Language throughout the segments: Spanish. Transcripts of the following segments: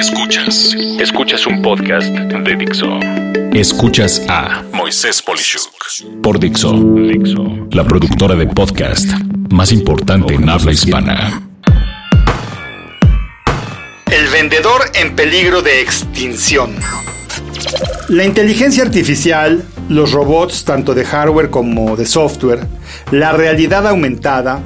Escuchas. Escuchas un podcast de Dixo. Escuchas a Moisés Polishuk por Dixo. Dixo. La productora de podcast más importante en habla hispana. El vendedor en peligro de extinción. La inteligencia artificial, los robots tanto de hardware como de software, la realidad aumentada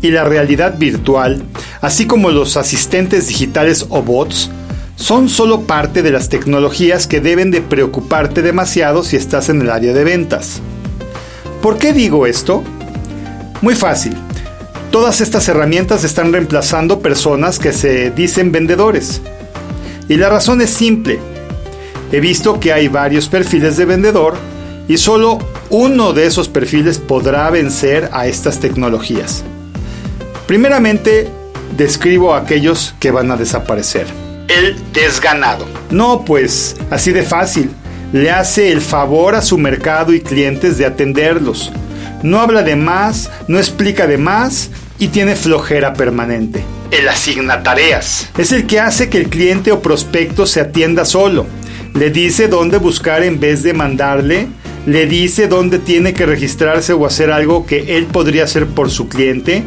y la realidad virtual, así como los asistentes digitales o bots, son solo parte de las tecnologías que deben de preocuparte demasiado si estás en el área de ventas. ¿Por qué digo esto? Muy fácil. Todas estas herramientas están reemplazando personas que se dicen vendedores. Y la razón es simple. He visto que hay varios perfiles de vendedor y solo uno de esos perfiles podrá vencer a estas tecnologías. Primeramente, describo a aquellos que van a desaparecer. El desganado. No, pues, así de fácil. Le hace el favor a su mercado y clientes de atenderlos. No habla de más, no explica de más y tiene flojera permanente. El asignatareas. Es el que hace que el cliente o prospecto se atienda solo. Le dice dónde buscar en vez de mandarle. Le dice dónde tiene que registrarse o hacer algo que él podría hacer por su cliente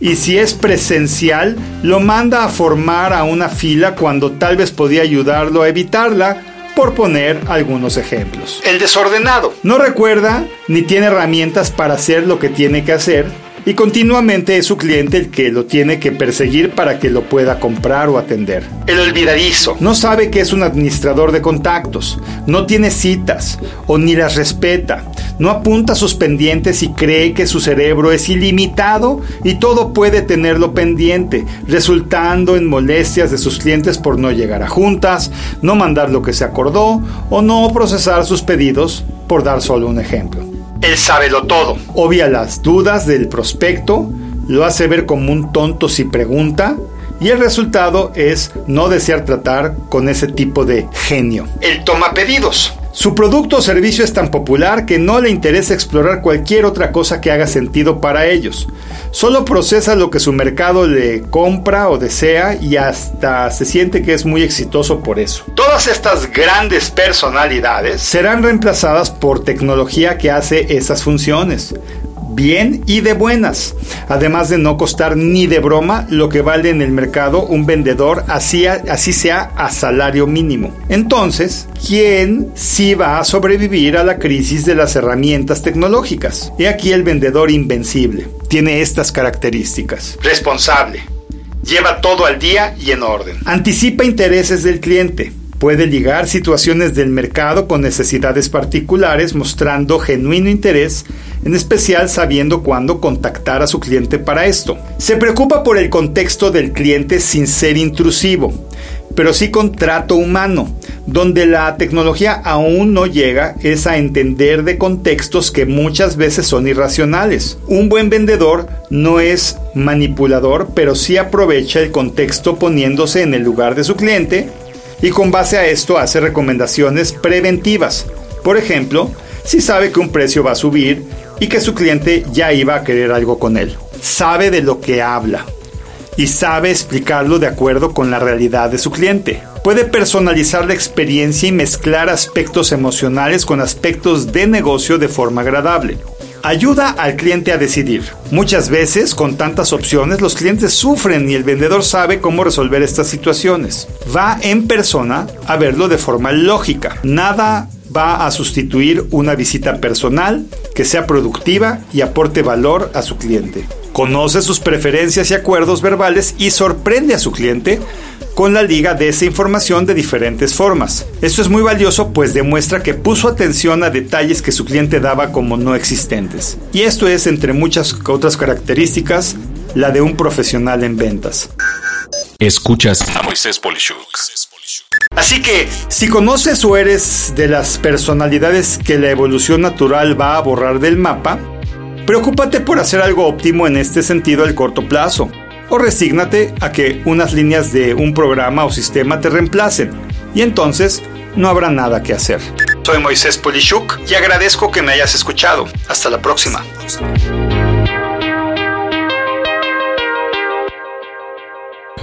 y si es presencial, lo manda a formar a una fila cuando tal vez podía ayudarlo a evitarla, por poner algunos ejemplos. El desordenado. No recuerda ni tiene herramientas para hacer lo que tiene que hacer y continuamente es su cliente el que lo tiene que perseguir para que lo pueda comprar o atender. El olvidadizo. No sabe que es un administrador de contactos, no tiene citas o ni las respeta, no apunta sus pendientes y cree que su cerebro es ilimitado y todo puede tenerlo pendiente, resultando en molestias de sus clientes por no llegar a juntas, no mandar lo que se acordó o no procesar sus pedidos, por dar solo un ejemplo. Él sábelo todo. Obvia las dudas del prospecto, lo hace ver como un tonto si pregunta, y el resultado es no desear tratar con ese tipo de genio. El toma pedidos. Su producto o servicio es tan popular que no le interesa explorar cualquier otra cosa que haga sentido para ellos. Solo procesa lo que su mercado le compra o desea y hasta se siente que es muy exitoso por eso. Todas estas grandes personalidades serán reemplazadas por tecnología que hace esas funciones bien y de buenas, además de no costar ni de broma lo que vale en el mercado un vendedor, así, así sea a salario mínimo. Entonces, ¿quién sí va a sobrevivir a la crisis de las herramientas tecnológicas? He aquí el vendedor invencible. Tiene estas características. Responsable. Lleva todo al día y en orden. Anticipa intereses del cliente Puede ligar situaciones del mercado con necesidades particulares mostrando genuino interés, en especial sabiendo cuándo contactar a su cliente para esto. Se preocupa por el contexto del cliente sin ser intrusivo, pero sí con trato humano. Donde la tecnología aún no llega es a entender de contextos que muchas veces son irracionales. Un buen vendedor no es manipulador, pero sí aprovecha el contexto poniéndose en el lugar de su cliente y con base a esto hace recomendaciones preventivas. Por ejemplo, si sabe que un precio va a subir y que su cliente ya iba a querer algo con él. Sabe de lo que habla y sabe explicarlo de acuerdo con la realidad de su cliente. Puede personalizar la experiencia y mezclar aspectos emocionales con aspectos de negocio de forma agradable. Ayuda al cliente a decidir. Muchas veces, con tantas opciones, los clientes sufren y el vendedor sabe cómo resolver estas situaciones. Va en persona a verlo de forma lógica. Nada va a sustituir una visita personal que sea productiva y aporte valor a su cliente. Conoce sus preferencias y acuerdos verbales y sorprende a su cliente con la liga de esa información de diferentes formas. Esto es muy valioso pues demuestra que puso atención a detalles que su cliente daba como no existentes. Y esto es, entre muchas otras características, la de un profesional en ventas. Escuchas a Moisés Polishuk. Así que, si conoces o eres de las personalidades que la evolución natural va a borrar del mapa, preocúpate por hacer algo óptimo en este sentido al corto plazo o resígnate a que unas líneas de un programa o sistema te reemplacen y entonces no habrá nada que hacer. Soy Moisés Polishuk y agradezco que me hayas escuchado. Hasta la próxima.